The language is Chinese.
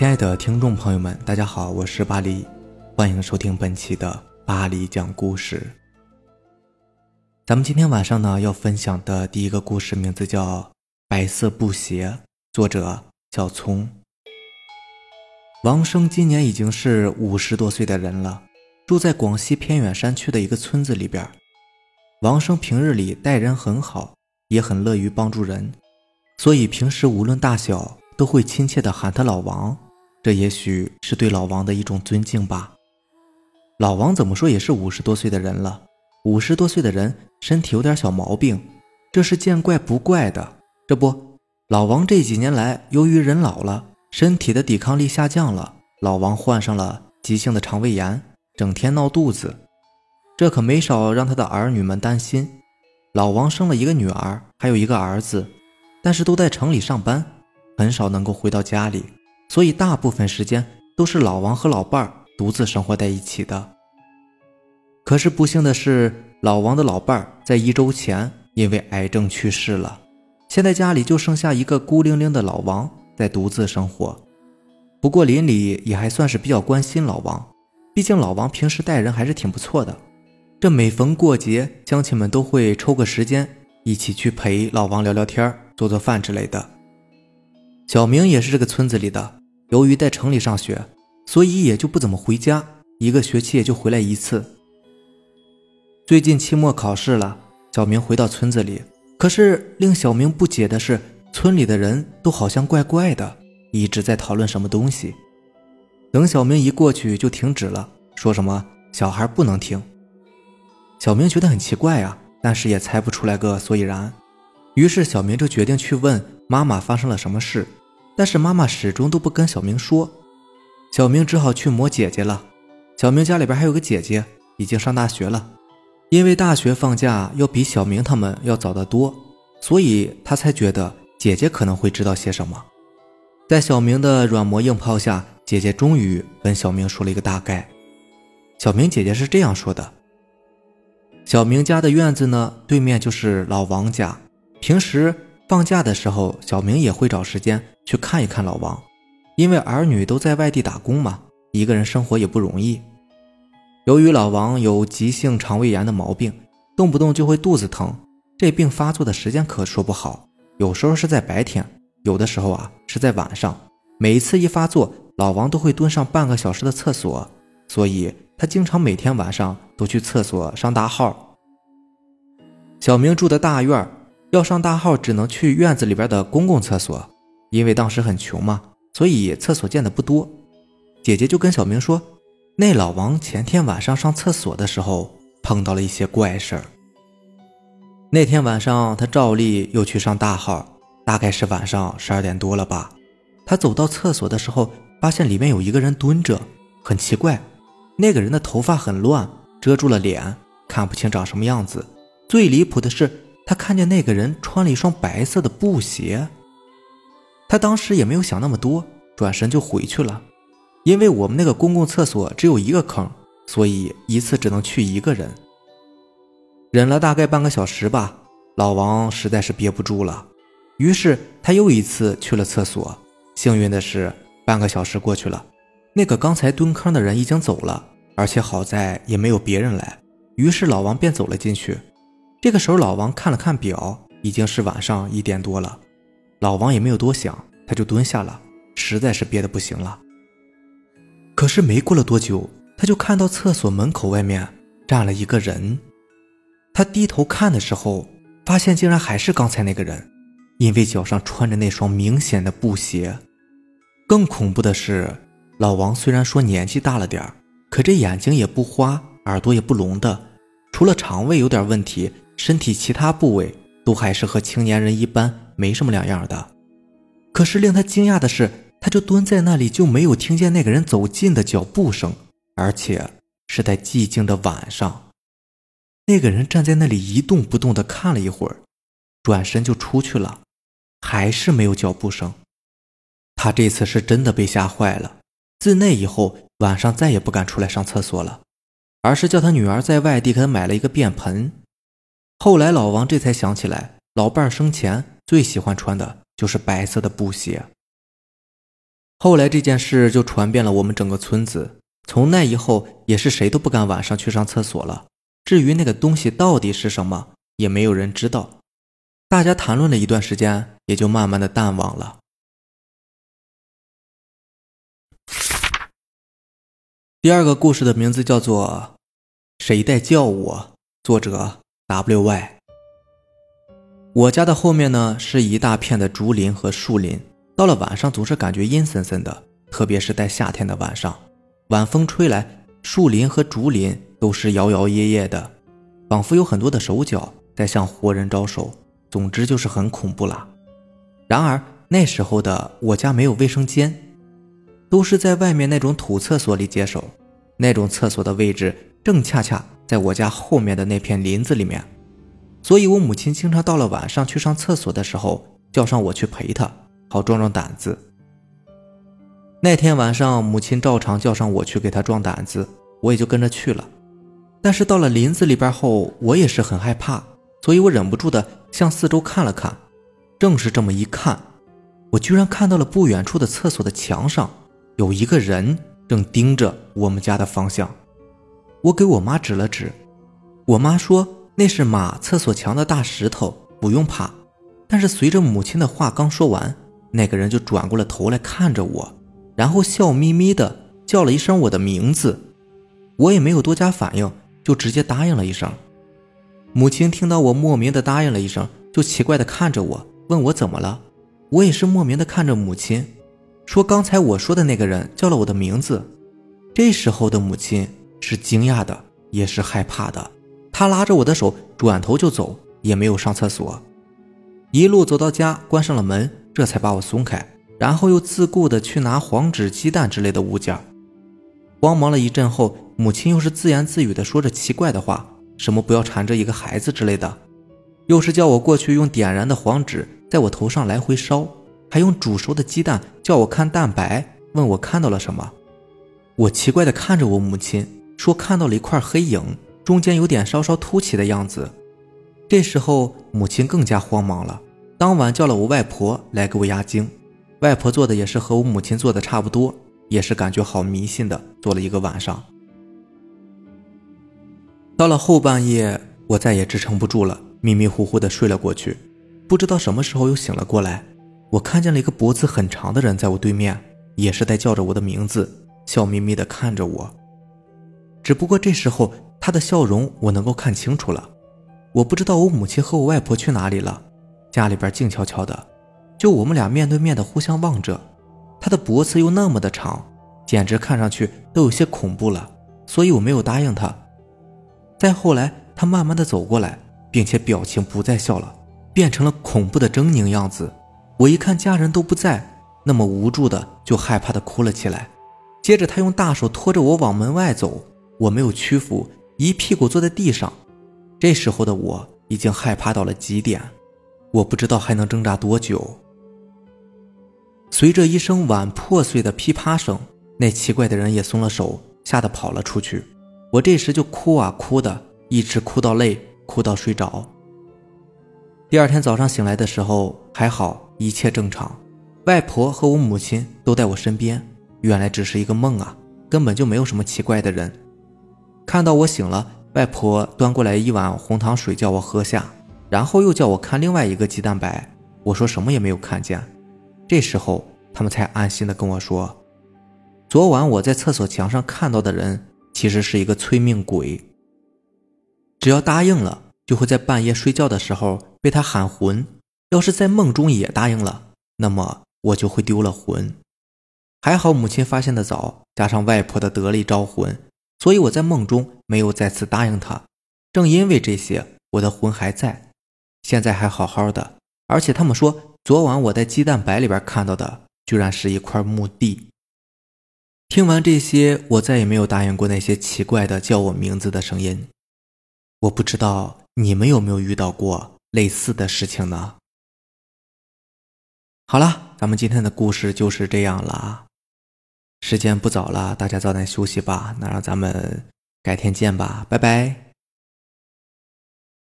亲爱的听众朋友们，大家好，我是巴黎，欢迎收听本期的巴黎讲故事。咱们今天晚上呢要分享的第一个故事名字叫《白色布鞋》，作者小聪。王生今年已经是五十多岁的人了，住在广西偏远山区的一个村子里边。王生平日里待人很好，也很乐于帮助人，所以平时无论大小。都会亲切地喊他老王，这也许是对老王的一种尊敬吧。老王怎么说也是五十多岁的人了，五十多岁的人身体有点小毛病，这是见怪不怪的。这不，老王这几年来由于人老了，身体的抵抗力下降了，老王患上了急性的肠胃炎，整天闹肚子，这可没少让他的儿女们担心。老王生了一个女儿，还有一个儿子，但是都在城里上班。很少能够回到家里，所以大部分时间都是老王和老伴儿独自生活在一起的。可是不幸的是，老王的老伴儿在一周前因为癌症去世了，现在家里就剩下一个孤零零的老王在独自生活。不过邻里也还算是比较关心老王，毕竟老王平时待人还是挺不错的。这每逢过节，乡亲们都会抽个时间一起去陪老王聊聊天、做做饭之类的。小明也是这个村子里的，由于在城里上学，所以也就不怎么回家，一个学期也就回来一次。最近期末考试了，小明回到村子里，可是令小明不解的是，村里的人都好像怪怪的，一直在讨论什么东西。等小明一过去就停止了，说什么小孩不能听。小明觉得很奇怪啊，但是也猜不出来个所以然，于是小明就决定去问妈妈发生了什么事。但是妈妈始终都不跟小明说，小明只好去磨姐姐了。小明家里边还有个姐姐，已经上大学了。因为大学放假要比小明他们要早得多，所以他才觉得姐姐可能会知道些什么。在小明的软磨硬泡下，姐姐终于跟小明说了一个大概。小明姐姐是这样说的：小明家的院子呢，对面就是老王家，平时。放假的时候，小明也会找时间去看一看老王，因为儿女都在外地打工嘛，一个人生活也不容易。由于老王有急性肠胃炎的毛病，动不动就会肚子疼，这病发作的时间可说不好，有时候是在白天，有的时候啊是在晚上。每一次一发作，老王都会蹲上半个小时的厕所，所以他经常每天晚上都去厕所上大号。小明住的大院要上大号，只能去院子里边的公共厕所，因为当时很穷嘛，所以厕所建的不多。姐姐就跟小明说，那老王前天晚上上厕所的时候碰到了一些怪事儿。那天晚上他照例又去上大号，大概是晚上十二点多了吧。他走到厕所的时候，发现里面有一个人蹲着，很奇怪，那个人的头发很乱，遮住了脸，看不清长什么样子。最离谱的是。他看见那个人穿了一双白色的布鞋，他当时也没有想那么多，转身就回去了。因为我们那个公共厕所只有一个坑，所以一次只能去一个人。忍了大概半个小时吧，老王实在是憋不住了，于是他又一次去了厕所。幸运的是，半个小时过去了，那个刚才蹲坑的人已经走了，而且好在也没有别人来，于是老王便走了进去。这个时候，老王看了看表，已经是晚上一点多了。老王也没有多想，他就蹲下了，实在是憋得不行了。可是没过了多久，他就看到厕所门口外面站了一个人。他低头看的时候，发现竟然还是刚才那个人，因为脚上穿着那双明显的布鞋。更恐怖的是，老王虽然说年纪大了点可这眼睛也不花，耳朵也不聋的，除了肠胃有点问题。身体其他部位都还是和青年人一般，没什么两样的。可是令他惊讶的是，他就蹲在那里，就没有听见那个人走近的脚步声，而且是在寂静的晚上。那个人站在那里一动不动的看了一会儿，转身就出去了，还是没有脚步声。他这次是真的被吓坏了，自那以后晚上再也不敢出来上厕所了，而是叫他女儿在外地给他买了一个便盆。后来，老王这才想起来，老伴儿生前最喜欢穿的就是白色的布鞋。后来这件事就传遍了我们整个村子，从那以后也是谁都不敢晚上去上厕所了。至于那个东西到底是什么，也没有人知道。大家谈论了一段时间，也就慢慢的淡忘了。第二个故事的名字叫做《谁在叫我》，作者 W Y。我家的后面呢是一大片的竹林和树林，到了晚上总是感觉阴森森的，特别是在夏天的晚上，晚风吹来，树林和竹林都是摇摇曳曳的，仿佛有很多的手脚在向活人招手。总之就是很恐怖啦。然而那时候的我家没有卫生间。都是在外面那种土厕所里接手，那种厕所的位置正恰恰在我家后面的那片林子里面，所以我母亲经常到了晚上去上厕所的时候，叫上我去陪她，好壮壮胆子。那天晚上，母亲照常叫上我去给她壮胆子，我也就跟着去了。但是到了林子里边后，我也是很害怕，所以我忍不住的向四周看了看。正是这么一看，我居然看到了不远处的厕所的墙上。有一个人正盯着我们家的方向，我给我妈指了指，我妈说那是马厕所墙的大石头，不用怕。但是随着母亲的话刚说完，那个人就转过了头来看着我，然后笑眯眯的叫了一声我的名字，我也没有多加反应，就直接答应了一声。母亲听到我莫名的答应了一声，就奇怪的看着我，问我怎么了。我也是莫名的看着母亲。说刚才我说的那个人叫了我的名字，这时候的母亲是惊讶的，也是害怕的。他拉着我的手转头就走，也没有上厕所，一路走到家，关上了门，这才把我松开，然后又自顾的去拿黄纸、鸡蛋之类的物件。慌忙了一阵后，母亲又是自言自语的说着奇怪的话，什么不要缠着一个孩子之类的，又是叫我过去用点燃的黄纸在我头上来回烧。还用煮熟的鸡蛋叫我看蛋白，问我看到了什么。我奇怪地看着我母亲，说看到了一块黑影，中间有点稍稍凸起的样子。这时候母亲更加慌忙了，当晚叫了我外婆来给我压惊。外婆做的也是和我母亲做的差不多，也是感觉好迷信的做了一个晚上。到了后半夜，我再也支撑不住了，迷迷糊糊的睡了过去，不知道什么时候又醒了过来。我看见了一个脖子很长的人在我对面，也是在叫着我的名字，笑眯眯的看着我。只不过这时候他的笑容我能够看清楚了。我不知道我母亲和我外婆去哪里了，家里边静悄悄的，就我们俩面对面的互相望着。他的脖子又那么的长，简直看上去都有些恐怖了，所以我没有答应他。再后来，他慢慢的走过来，并且表情不再笑了，变成了恐怖的狰狞样子。我一看家人都不在，那么无助的就害怕的哭了起来。接着他用大手拖着我往门外走，我没有屈服，一屁股坐在地上。这时候的我已经害怕到了极点，我不知道还能挣扎多久。随着一声碗破碎的噼啪声，那奇怪的人也松了手，吓得跑了出去。我这时就哭啊哭的，一直哭到累，哭到睡着。第二天早上醒来的时候还好。一切正常，外婆和我母亲都在我身边。原来只是一个梦啊，根本就没有什么奇怪的人。看到我醒了，外婆端过来一碗红糖水叫我喝下，然后又叫我看另外一个鸡蛋白。我说什么也没有看见。这时候他们才安心的跟我说，昨晚我在厕所墙上看到的人其实是一个催命鬼。只要答应了，就会在半夜睡觉的时候被他喊魂。要是在梦中也答应了，那么我就会丢了魂。还好母亲发现的早，加上外婆的得力招魂，所以我在梦中没有再次答应他。正因为这些，我的魂还在，现在还好好的。而且他们说，昨晚我在鸡蛋白里边看到的，居然是一块墓地。听完这些，我再也没有答应过那些奇怪的叫我名字的声音。我不知道你们有没有遇到过类似的事情呢？好了，咱们今天的故事就是这样了。时间不早了，大家早点休息吧。那让咱们改天见吧，拜拜。